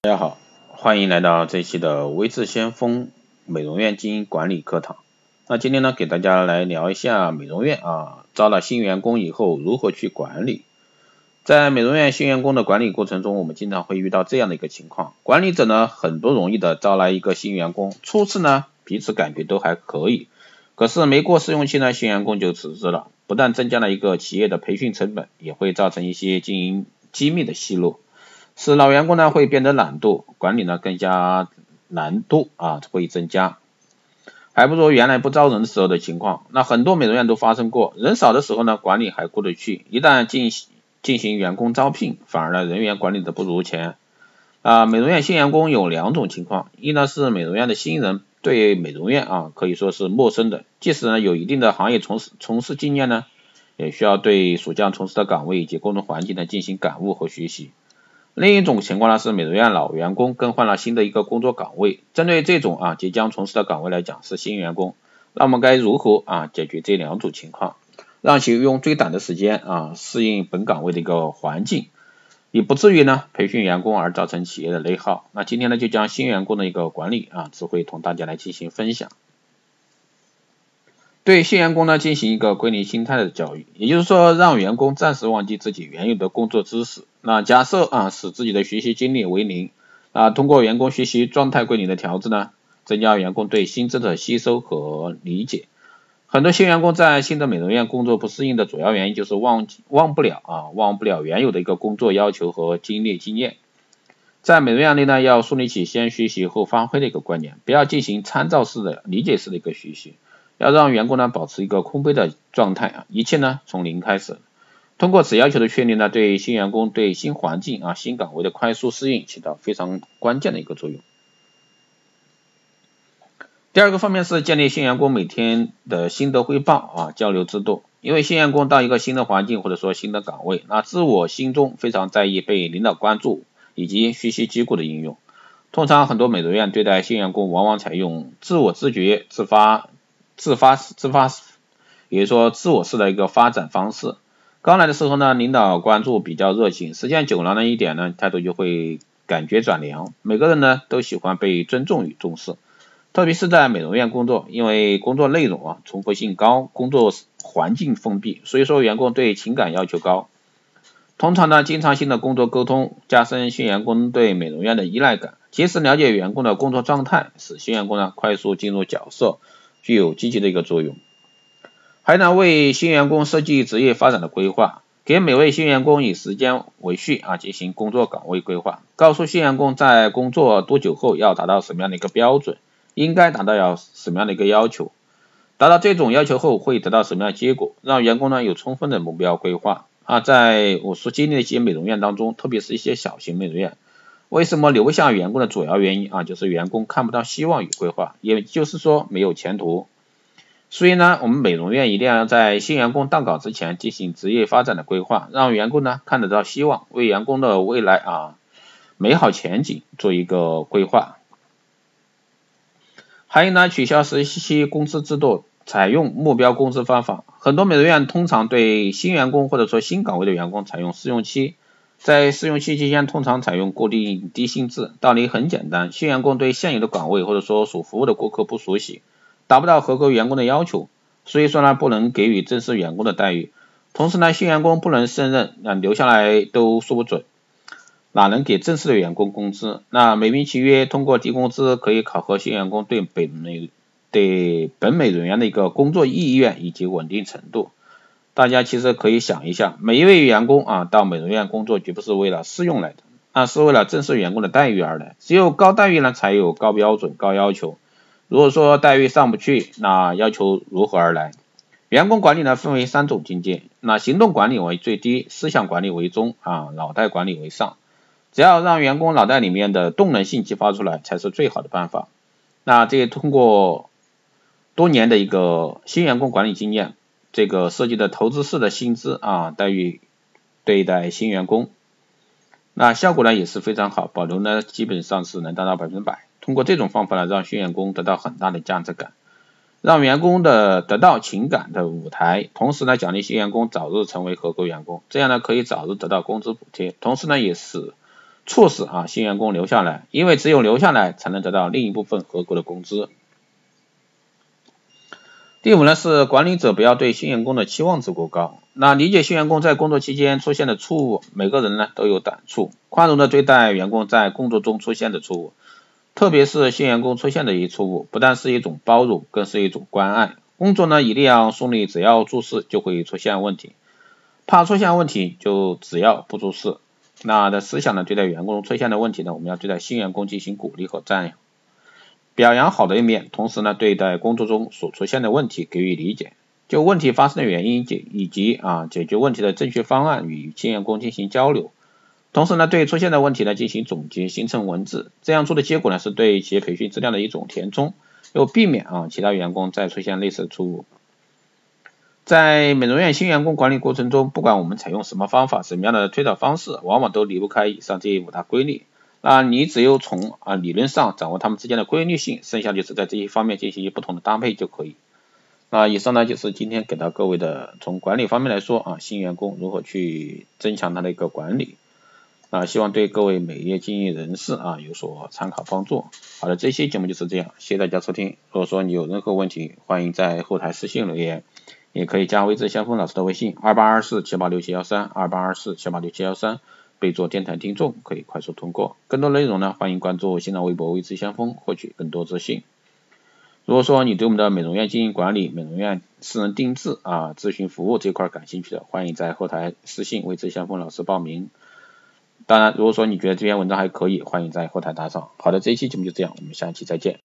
大家好，欢迎来到这期的微智先锋美容院经营管理课堂。那今天呢，给大家来聊一下美容院啊，招了新员工以后如何去管理。在美容院新员工的管理过程中，我们经常会遇到这样的一个情况，管理者呢很不容易的招来一个新员工，初次呢彼此感觉都还可以，可是没过试用期呢，新员工就辞职了，不但增加了一个企业的培训成本，也会造成一些经营机密的泄露。使老员工呢会变得懒惰，管理呢更加难度啊会增加，还不如原来不招人的时候的情况。那很多美容院都发生过，人少的时候呢管理还过得去，一旦进行进行员工招聘，反而呢人员管理的不如前。啊，美容院新员工有两种情况，一呢是美容院的新人对美容院啊可以说是陌生的，即使呢有一定的行业从事从事经验呢，也需要对所将从事的岗位以及工作环境呢进行感悟和学习。另一种情况呢是美容院老员工更换了新的一个工作岗位，针对这种啊即将从事的岗位来讲是新员工，那么该如何啊解决这两种情况，让其用最短的时间啊适应本岗位的一个环境，也不至于呢培训员工而造成企业的内耗。那今天呢就将新员工的一个管理啊智慧同大家来进行分享。对新员工呢进行一个归零心态的教育，也就是说让员工暂时忘记自己原有的工作知识。那假设啊使自己的学习经历为零啊，通过员工学习状态归零的调制呢，增加员工对新知的吸收和理解。很多新员工在新的美容院工作不适应的主要原因就是忘记忘不了啊忘不了原有的一个工作要求和经历经验。在美容院内呢，要树立起先学习后发挥的一个观念，不要进行参照式的理解式的一个学习。要让员工呢保持一个空杯的状态啊，一切呢从零开始。通过此要求的确立呢，对新员工对新环境啊新岗位的快速适应起到非常关键的一个作用。第二个方面是建立新员工每天的心得汇报啊交流制度。因为新员工到一个新的环境或者说新的岗位，那自我心中非常在意被领导关注以及学习机构的应用。通常很多美容院对待新员工往往采用自我自觉自发。自发自发，也就是说自我式的一个发展方式。刚来的时候呢，领导关注比较热情，时间久了呢，一点呢态度就会感觉转凉。每个人呢都喜欢被尊重与重视，特别是在美容院工作，因为工作内容啊重复性高，工作环境封闭，所以说员工对情感要求高。通常呢，经常性的工作沟通，加深新员工对美容院的依赖感，及时了解员工的工作状态，使新员工呢快速进入角色。具有积极的一个作用，还能为新员工设计职业发展的规划，给每位新员工以时间为序啊进行工作岗位规划，告诉新员工在工作多久后要达到什么样的一个标准，应该达到要什么样的一个要求，达到这种要求后会得到什么样的结果，让员工呢有充分的目标规划啊，在我所经历的一些美容院当中，特别是一些小型美容院。为什么留下员工的主要原因啊，就是员工看不到希望与规划，也就是说没有前途。所以呢，我们美容院一定要在新员工到岗之前进行职业发展的规划，让员工呢看得到希望，为员工的未来啊美好前景做一个规划。还有呢，取消实习期工资制度，采用目标工资方法。很多美容院通常对新员工或者说新岗位的员工采用试用期。在试用期期间，通常采用固定低薪制。道理很简单，新员工对现有的岗位或者说所服务的顾客不熟悉，达不到合格员工的要求，所以说呢，不能给予正式员工的待遇。同时呢，新员工不能胜任，那留下来都说不准，哪能给正式的员工工资？那美名其曰通过低工资可以考核新员工对本美对本美人员的一个工作意愿以及稳定程度。大家其实可以想一下，每一位员工啊到美容院工作绝不是为了试用来的，那是为了正式员工的待遇而来。只有高待遇呢，才有高标准、高要求。如果说待遇上不去，那要求如何而来？员工管理呢分为三种境界，那行动管理为最低，思想管理为中啊，脑袋管理为上。只要让员工脑袋里面的动能性激发出来，才是最好的办法。那这通过多年的一个新员工管理经验。这个设计的投资式的薪资啊待遇对待新员工，那效果呢也是非常好，保留呢基本上是能达到百分之百。通过这种方法呢，让新员工得到很大的价值感，让员工的得到情感的舞台，同时呢奖励新员工早日成为合格员工，这样呢可以早日得到工资补贴，同时呢也是促使啊新员工留下来，因为只有留下来才能得到另一部分合格的工资。第五呢是管理者不要对新员工的期望值过高。那理解新员工在工作期间出现的错误，每个人呢都有短处，宽容的对待员工在工作中出现的错误，特别是新员工出现的一错误，不但是一种包容，更是一种关爱。工作呢一定要顺利，只要做事就会出现问题，怕出现问题就只要不做事。那的思想呢对待员工出现的问题呢，我们要对待新员工进行鼓励和赞扬。表扬好的一面，同时呢，对待工作中所出现的问题给予理解，就问题发生的原因解以及啊解决问题的正确方案与新员工进行交流，同时呢，对出现的问题呢进行总结，形成文字。这样做的结果呢，是对企业培训质量的一种填充，又避免啊其他员工再出现类似的错误。在美容院新员工管理过程中，不管我们采用什么方法，什么样的推导方式，往往都离不开以上这五大规律。那你只有从啊理论上掌握它们之间的规律性，剩下就是在这些方面进行不同的搭配就可以。那以上呢就是今天给到各位的从管理方面来说啊新员工如何去增强他的一个管理啊希望对各位美业经营人士啊有所参考帮助。好的，这期节目就是这样，谢谢大家收听。如果说你有任何问题，欢迎在后台私信留言，也可以加微知先锋老师的微信二八二四七八六七幺三二八二四七八六七幺三。备注电台听众可以快速通过，更多内容呢，欢迎关注新浪微博“微知先锋”获取更多资讯。如果说你对我们的美容院经营管理、美容院私人定制啊咨询服务这块感兴趣的，欢迎在后台私信“微知先锋”老师报名。当然，如果说你觉得这篇文章还可以，欢迎在后台打赏。好的，这一期节目就这样，我们下期再见。